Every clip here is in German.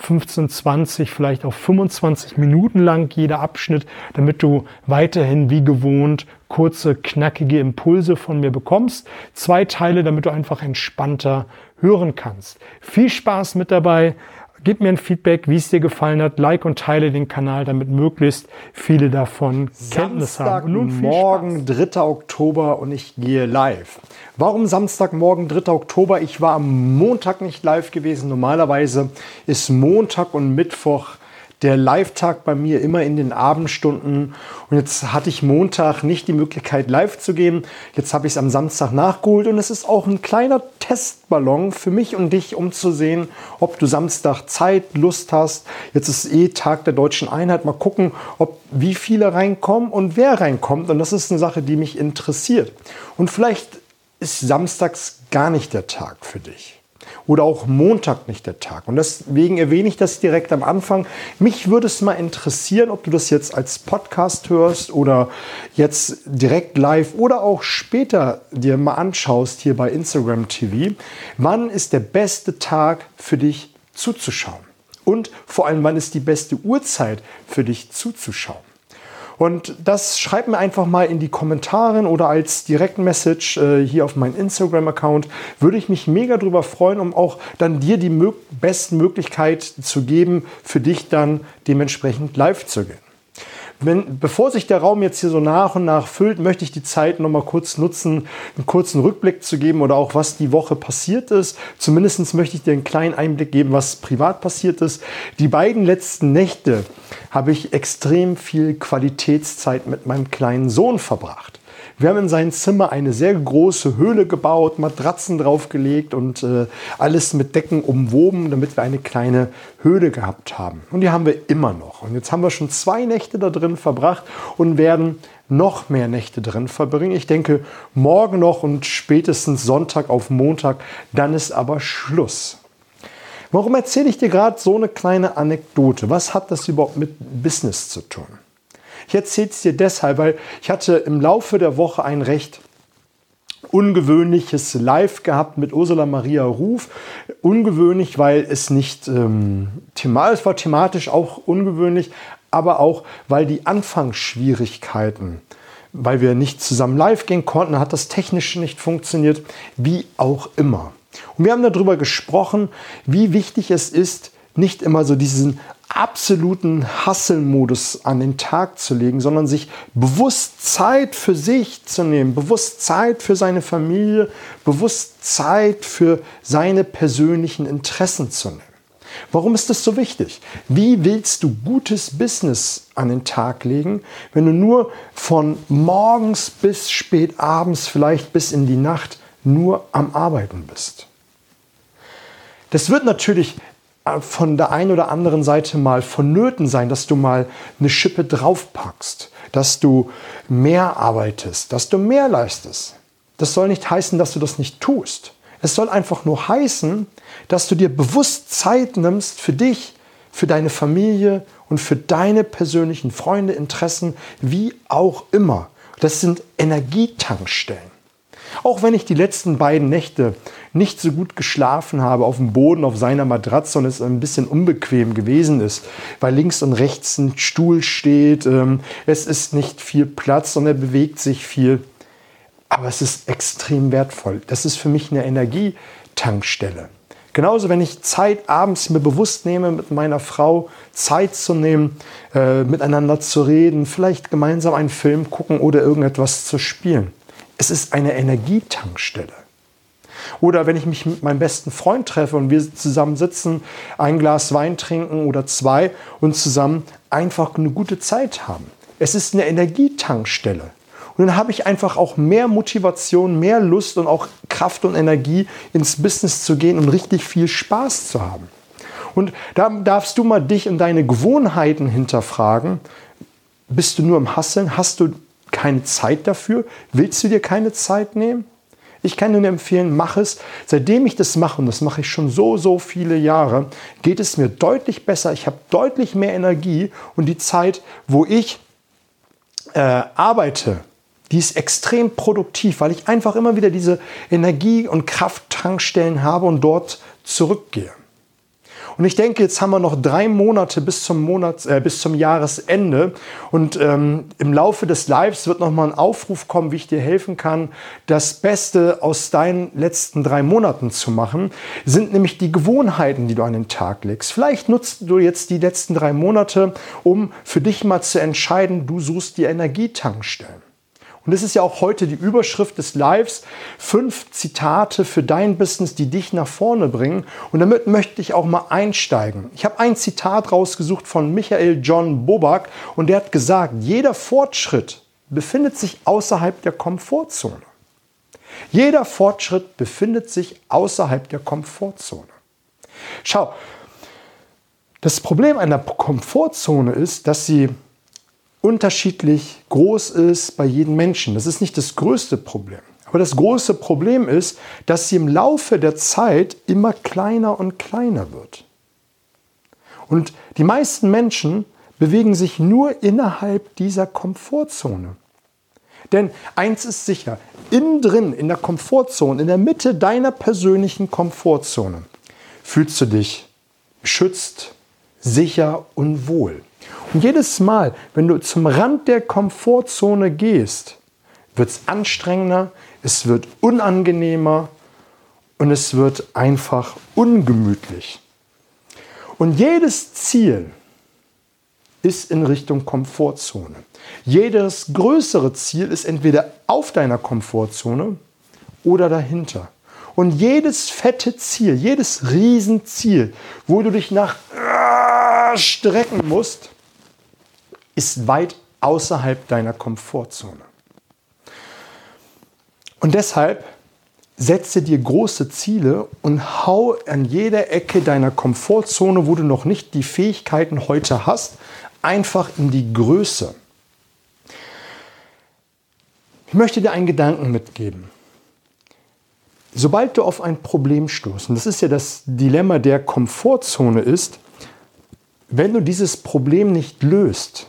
15, 20, vielleicht auch 25 Minuten lang jeder Abschnitt, damit du weiterhin wie gewohnt kurze, knackige Impulse von mir bekommst. Zwei Teile, damit du einfach entspannter hören kannst. Viel Spaß mit dabei. Gib mir ein Feedback, wie es dir gefallen hat. Like und teile den Kanal, damit möglichst viele davon Kenntnis haben. Nun morgen, 3. Oktober und ich gehe live. Warum Samstagmorgen, 3. Oktober? Ich war am Montag nicht live gewesen. Normalerweise ist Montag und Mittwoch der Live-Tag bei mir immer in den Abendstunden. Und jetzt hatte ich Montag nicht die Möglichkeit, live zu gehen. Jetzt habe ich es am Samstag nachgeholt und es ist auch ein kleiner Testballon für mich und dich, um zu sehen, ob du Samstag Zeit, Lust hast. Jetzt ist eh Tag der deutschen Einheit. Mal gucken, ob wie viele reinkommen und wer reinkommt. Und das ist eine Sache, die mich interessiert. Und vielleicht ist samstags gar nicht der Tag für dich oder auch Montag nicht der Tag. Und deswegen erwähne ich das direkt am Anfang. Mich würde es mal interessieren, ob du das jetzt als Podcast hörst oder jetzt direkt live oder auch später dir mal anschaust hier bei Instagram TV. Wann ist der beste Tag für dich zuzuschauen? Und vor allem, wann ist die beste Uhrzeit für dich zuzuschauen? Und das schreibt mir einfach mal in die Kommentare oder als Direktmessage äh, hier auf meinen Instagram-Account. Würde ich mich mega drüber freuen, um auch dann dir die mö besten Möglichkeit zu geben, für dich dann dementsprechend live zu gehen. Wenn, bevor sich der Raum jetzt hier so nach und nach füllt, möchte ich die Zeit noch mal kurz nutzen, einen kurzen Rückblick zu geben oder auch was die Woche passiert ist. Zumindest möchte ich dir einen kleinen Einblick geben, was privat passiert ist. Die beiden letzten Nächte habe ich extrem viel Qualitätszeit mit meinem kleinen Sohn verbracht. Wir haben in sein Zimmer eine sehr große Höhle gebaut, Matratzen draufgelegt und äh, alles mit Decken umwoben, damit wir eine kleine Höhle gehabt haben. Und die haben wir immer noch. Und jetzt haben wir schon zwei Nächte da drin verbracht und werden noch mehr Nächte drin verbringen. Ich denke, morgen noch und spätestens Sonntag auf Montag, dann ist aber Schluss. Warum erzähle ich dir gerade so eine kleine Anekdote? Was hat das überhaupt mit Business zu tun? Ich erzähle es dir deshalb, weil ich hatte im Laufe der Woche ein recht ungewöhnliches Live gehabt mit Ursula Maria Ruf. Ungewöhnlich, weil es nicht ähm, thematisch war thematisch auch ungewöhnlich, aber auch, weil die Anfangsschwierigkeiten, weil wir nicht zusammen live gehen konnten, hat das technisch nicht funktioniert, wie auch immer. Und wir haben darüber gesprochen, wie wichtig es ist, nicht immer so diesen absoluten Hustle-Modus an den Tag zu legen, sondern sich bewusst Zeit für sich zu nehmen, bewusst Zeit für seine Familie, bewusst Zeit für seine persönlichen Interessen zu nehmen. Warum ist das so wichtig? Wie willst du gutes Business an den Tag legen, wenn du nur von morgens bis spät abends, vielleicht bis in die Nacht, nur am Arbeiten bist? Das wird natürlich von der einen oder anderen Seite mal vonnöten sein, dass du mal eine Schippe draufpackst, dass du mehr arbeitest, dass du mehr leistest. Das soll nicht heißen, dass du das nicht tust. Es soll einfach nur heißen, dass du dir bewusst Zeit nimmst für dich, für deine Familie und für deine persönlichen Freunde, Interessen, wie auch immer. Das sind Energietankstellen. Auch wenn ich die letzten beiden Nächte nicht so gut geschlafen habe auf dem Boden auf seiner Matratze und es ein bisschen unbequem gewesen ist, weil links und rechts ein Stuhl steht, ähm, es ist nicht viel Platz und er bewegt sich viel. Aber es ist extrem wertvoll. Das ist für mich eine Energietankstelle. Genauso, wenn ich Zeit abends mir bewusst nehme, mit meiner Frau Zeit zu nehmen, äh, miteinander zu reden, vielleicht gemeinsam einen Film gucken oder irgendetwas zu spielen. Es ist eine Energietankstelle. Oder wenn ich mich mit meinem besten Freund treffe und wir zusammen sitzen, ein Glas Wein trinken oder zwei und zusammen einfach eine gute Zeit haben. Es ist eine Energietankstelle. Und dann habe ich einfach auch mehr Motivation, mehr Lust und auch Kraft und Energie ins Business zu gehen und richtig viel Spaß zu haben. Und da darfst du mal dich und deine Gewohnheiten hinterfragen. bist du nur im Hasseln? Hast du keine Zeit dafür? Willst du dir keine Zeit nehmen? Ich kann dir empfehlen, mach es. Seitdem ich das mache, und das mache ich schon so, so viele Jahre, geht es mir deutlich besser. Ich habe deutlich mehr Energie und die Zeit, wo ich äh, arbeite, die ist extrem produktiv, weil ich einfach immer wieder diese Energie- und Krafttankstellen habe und dort zurückgehe. Und ich denke, jetzt haben wir noch drei Monate bis zum, Monats, äh, bis zum Jahresende. Und ähm, im Laufe des Lives wird noch mal ein Aufruf kommen, wie ich dir helfen kann, das Beste aus deinen letzten drei Monaten zu machen. Sind nämlich die Gewohnheiten, die du an den Tag legst. Vielleicht nutzt du jetzt die letzten drei Monate, um für dich mal zu entscheiden, du suchst die Energietankstellen. Und das ist ja auch heute die Überschrift des Lives. Fünf Zitate für dein Business, die dich nach vorne bringen. Und damit möchte ich auch mal einsteigen. Ich habe ein Zitat rausgesucht von Michael John Bobak und der hat gesagt, jeder Fortschritt befindet sich außerhalb der Komfortzone. Jeder Fortschritt befindet sich außerhalb der Komfortzone. Schau, das Problem einer Komfortzone ist, dass sie unterschiedlich groß ist bei jedem Menschen. Das ist nicht das größte Problem. Aber das große Problem ist, dass sie im Laufe der Zeit immer kleiner und kleiner wird. Und die meisten Menschen bewegen sich nur innerhalb dieser Komfortzone. Denn eins ist sicher, innen drin, in der Komfortzone, in der Mitte deiner persönlichen Komfortzone, fühlst du dich geschützt, sicher und wohl. Und jedes Mal, wenn du zum Rand der Komfortzone gehst, wird es anstrengender, es wird unangenehmer und es wird einfach ungemütlich. Und jedes Ziel ist in Richtung Komfortzone. Jedes größere Ziel ist entweder auf deiner Komfortzone oder dahinter. Und jedes fette Ziel, jedes Riesenziel, wo du dich nach strecken musst, ist weit außerhalb deiner Komfortzone. Und deshalb setze dir große Ziele und hau an jeder Ecke deiner Komfortzone, wo du noch nicht die Fähigkeiten heute hast, einfach in die Größe. Ich möchte dir einen Gedanken mitgeben. Sobald du auf ein Problem stoßt, und das ist ja das Dilemma der Komfortzone ist, wenn du dieses Problem nicht löst,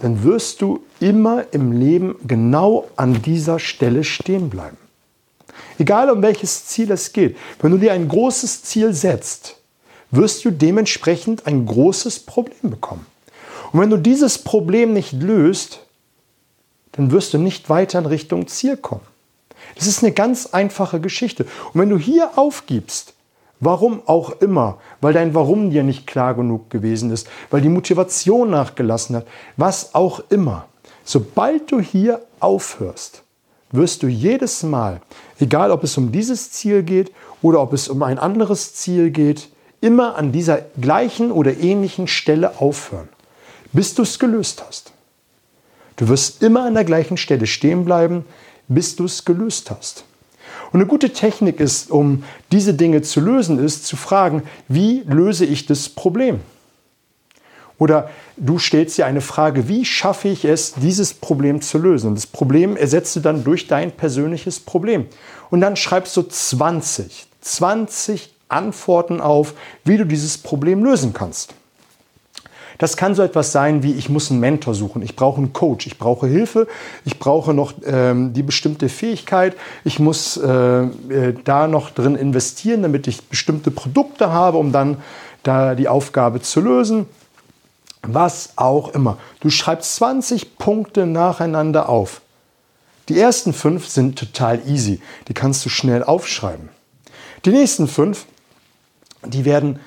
dann wirst du immer im Leben genau an dieser Stelle stehen bleiben. Egal um welches Ziel es geht, wenn du dir ein großes Ziel setzt, wirst du dementsprechend ein großes Problem bekommen. Und wenn du dieses Problem nicht löst, dann wirst du nicht weiter in Richtung Ziel kommen. Das ist eine ganz einfache Geschichte. Und wenn du hier aufgibst, Warum auch immer, weil dein Warum dir nicht klar genug gewesen ist, weil die Motivation nachgelassen hat, was auch immer. Sobald du hier aufhörst, wirst du jedes Mal, egal ob es um dieses Ziel geht oder ob es um ein anderes Ziel geht, immer an dieser gleichen oder ähnlichen Stelle aufhören, bis du es gelöst hast. Du wirst immer an der gleichen Stelle stehen bleiben, bis du es gelöst hast. Und eine gute Technik ist, um diese Dinge zu lösen, ist zu fragen, wie löse ich das Problem? Oder du stellst dir eine Frage, wie schaffe ich es, dieses Problem zu lösen? Und das Problem ersetzt du dann durch dein persönliches Problem. Und dann schreibst du 20, 20 Antworten auf, wie du dieses Problem lösen kannst. Das kann so etwas sein wie, ich muss einen Mentor suchen, ich brauche einen Coach, ich brauche Hilfe, ich brauche noch ähm, die bestimmte Fähigkeit, ich muss äh, äh, da noch drin investieren, damit ich bestimmte Produkte habe, um dann da die Aufgabe zu lösen. Was auch immer. Du schreibst 20 Punkte nacheinander auf. Die ersten fünf sind total easy. Die kannst du schnell aufschreiben. Die nächsten fünf, die werden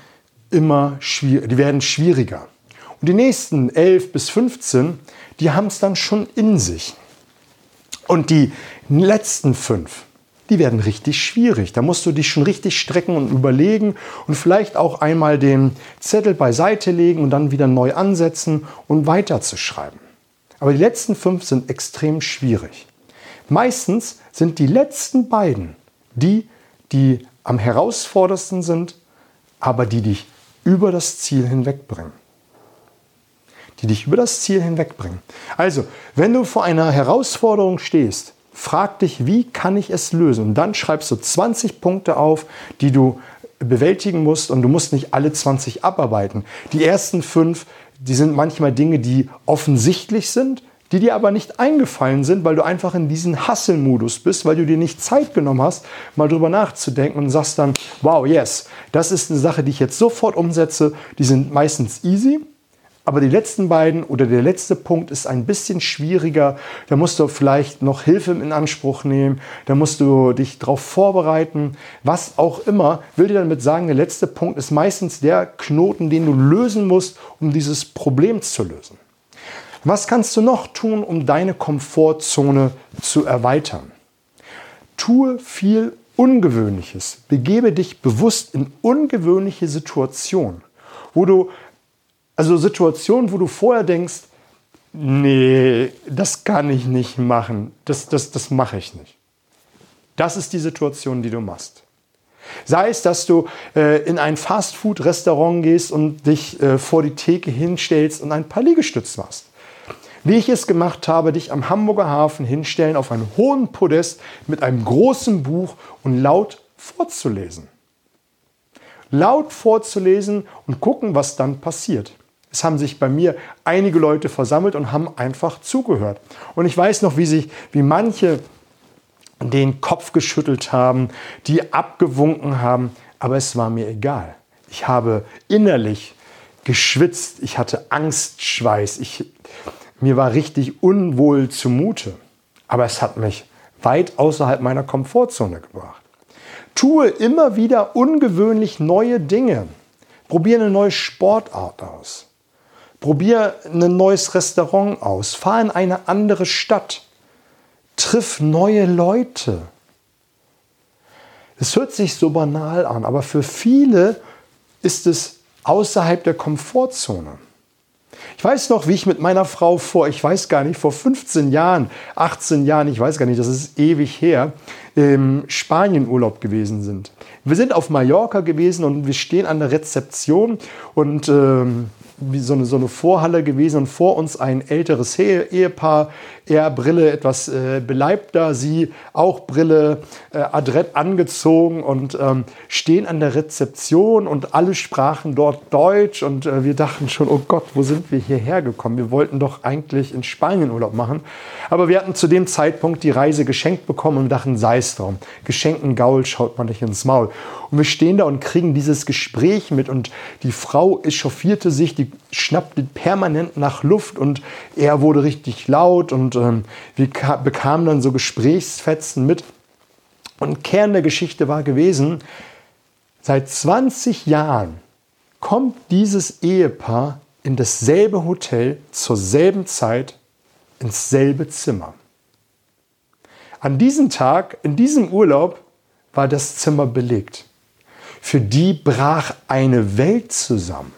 immer schwierig, die werden schwieriger. Und die nächsten 11 bis 15, die haben es dann schon in sich. Und die letzten fünf, die werden richtig schwierig. Da musst du dich schon richtig strecken und überlegen und vielleicht auch einmal den Zettel beiseite legen und dann wieder neu ansetzen und weiterzuschreiben. Aber die letzten fünf sind extrem schwierig. Meistens sind die letzten beiden die, die am herausforderndsten sind, aber die dich über das Ziel hinwegbringen. Die dich über das Ziel hinwegbringen. Also, wenn du vor einer Herausforderung stehst, frag dich, wie kann ich es lösen? Und dann schreibst du 20 Punkte auf, die du bewältigen musst und du musst nicht alle 20 abarbeiten. Die ersten fünf, die sind manchmal Dinge, die offensichtlich sind, die dir aber nicht eingefallen sind, weil du einfach in diesen Hasselmodus bist, weil du dir nicht Zeit genommen hast, mal drüber nachzudenken und sagst dann, wow, yes, das ist eine Sache, die ich jetzt sofort umsetze. Die sind meistens easy, aber die letzten beiden oder der letzte Punkt ist ein bisschen schwieriger. Da musst du vielleicht noch Hilfe in Anspruch nehmen. Da musst du dich darauf vorbereiten. Was auch immer. Will dir damit sagen, der letzte Punkt ist meistens der Knoten, den du lösen musst, um dieses Problem zu lösen. Was kannst du noch tun, um deine Komfortzone zu erweitern? Tue viel Ungewöhnliches. Begebe dich bewusst in ungewöhnliche Situationen, wo du also Situationen, wo du vorher denkst, nee, das kann ich nicht machen, das, das, das mache ich nicht. Das ist die Situation, die du machst. Sei es, dass du äh, in ein Fastfood-Restaurant gehst und dich äh, vor die Theke hinstellst und ein paar Liegestütze machst. Wie ich es gemacht habe, dich am Hamburger Hafen hinstellen auf einen hohen Podest mit einem großen Buch und laut vorzulesen. Laut vorzulesen und gucken, was dann passiert. Es haben sich bei mir einige Leute versammelt und haben einfach zugehört. Und ich weiß noch, wie sich, wie manche den Kopf geschüttelt haben, die abgewunken haben, aber es war mir egal. Ich habe innerlich geschwitzt, ich hatte Angstschweiß, ich, mir war richtig unwohl zumute. Aber es hat mich weit außerhalb meiner Komfortzone gebracht. Tue immer wieder ungewöhnlich neue Dinge. Probiere eine neue Sportart aus. Probier ein neues Restaurant aus. Fahr in eine andere Stadt. Triff neue Leute. Es hört sich so banal an, aber für viele ist es außerhalb der Komfortzone. Ich weiß noch, wie ich mit meiner Frau vor, ich weiß gar nicht, vor 15 Jahren, 18 Jahren, ich weiß gar nicht, das ist ewig her, im Spanienurlaub gewesen sind. Wir sind auf Mallorca gewesen und wir stehen an der Rezeption und ähm, wie so eine, so eine Vorhalle gewesen und vor uns ein älteres Ehepaar, er Brille etwas äh, beleibter, sie auch Brille äh, adrett angezogen und ähm, stehen an der Rezeption und alle sprachen dort Deutsch und äh, wir dachten schon, oh Gott, wo sind wir hierher gekommen? Wir wollten doch eigentlich in Spanien Urlaub machen, aber wir hatten zu dem Zeitpunkt die Reise geschenkt bekommen und dachten, sei es drum, geschenkten Gaul schaut man nicht ins Maul. Und wir stehen da und kriegen dieses Gespräch mit und die Frau echauffierte sich, die schnappte permanent nach Luft und er wurde richtig laut und ähm, wir bekamen dann so Gesprächsfetzen mit. Und Kern der Geschichte war gewesen, seit 20 Jahren kommt dieses Ehepaar in dasselbe Hotel zur selben Zeit ins selbe Zimmer. An diesem Tag, in diesem Urlaub, war das Zimmer belegt. Für die brach eine Welt zusammen.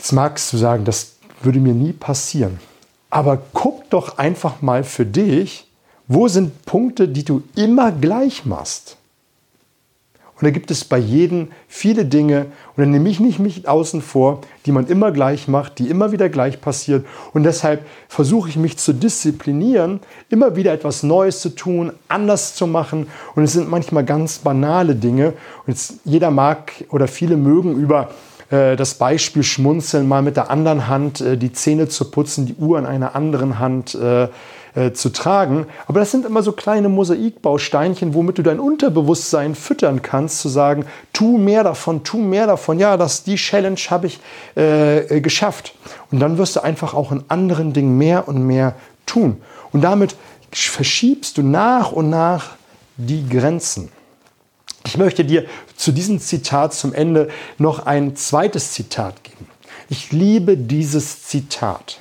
Jetzt magst du sagen, das würde mir nie passieren. Aber guck doch einfach mal für dich, wo sind Punkte, die du immer gleich machst. Und da gibt es bei jedem viele Dinge, und dann nehme ich nicht mich außen vor, die man immer gleich macht, die immer wieder gleich passiert. Und deshalb versuche ich mich zu disziplinieren, immer wieder etwas Neues zu tun, anders zu machen. Und es sind manchmal ganz banale Dinge. Und jeder mag oder viele mögen über äh, das Beispiel schmunzeln, mal mit der anderen Hand äh, die Zähne zu putzen, die Uhr in einer anderen Hand äh, äh, zu tragen. Aber das sind immer so kleine Mosaikbausteinchen, womit du dein Unterbewusstsein füttern kannst, zu sagen, tu mehr davon, tu mehr davon. Ja, das, die Challenge habe ich äh, geschafft. Und dann wirst du einfach auch in anderen Dingen mehr und mehr tun. Und damit verschiebst du nach und nach die Grenzen. Ich möchte dir zu diesem Zitat zum Ende noch ein zweites Zitat geben. Ich liebe dieses Zitat.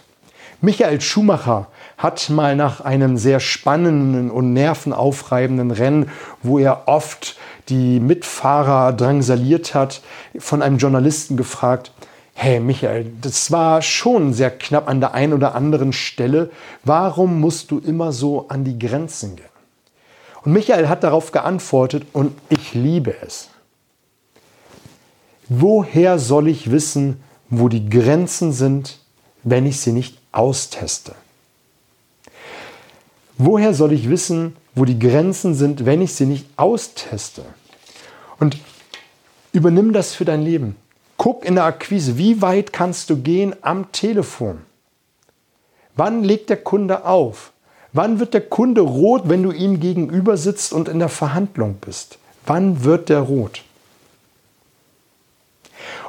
Michael Schumacher hat mal nach einem sehr spannenden und nervenaufreibenden Rennen, wo er oft die Mitfahrer drangsaliert hat, von einem Journalisten gefragt, hey Michael, das war schon sehr knapp an der einen oder anderen Stelle, warum musst du immer so an die Grenzen gehen? Und Michael hat darauf geantwortet und ich liebe es. Woher soll ich wissen, wo die Grenzen sind, wenn ich sie nicht austeste? Woher soll ich wissen, wo die Grenzen sind, wenn ich sie nicht austeste? Und übernimm das für dein Leben. Guck in der Akquise, wie weit kannst du gehen am Telefon? Wann legt der Kunde auf? Wann wird der Kunde rot, wenn du ihm gegenüber sitzt und in der Verhandlung bist? Wann wird der rot?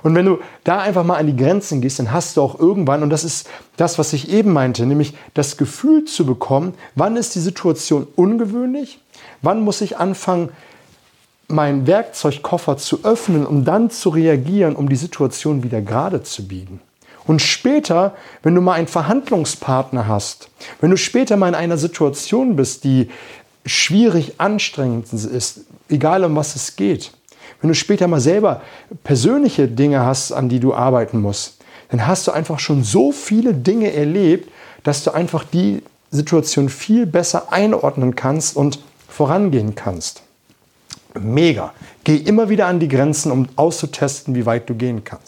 Und wenn du da einfach mal an die Grenzen gehst, dann hast du auch irgendwann, und das ist das, was ich eben meinte, nämlich das Gefühl zu bekommen, wann ist die Situation ungewöhnlich, wann muss ich anfangen, meinen Werkzeugkoffer zu öffnen, um dann zu reagieren, um die Situation wieder gerade zu biegen. Und später, wenn du mal einen Verhandlungspartner hast, wenn du später mal in einer Situation bist, die schwierig, anstrengend ist, egal um was es geht, wenn du später mal selber persönliche Dinge hast, an die du arbeiten musst, dann hast du einfach schon so viele Dinge erlebt, dass du einfach die Situation viel besser einordnen kannst und vorangehen kannst. Mega. Geh immer wieder an die Grenzen, um auszutesten, wie weit du gehen kannst.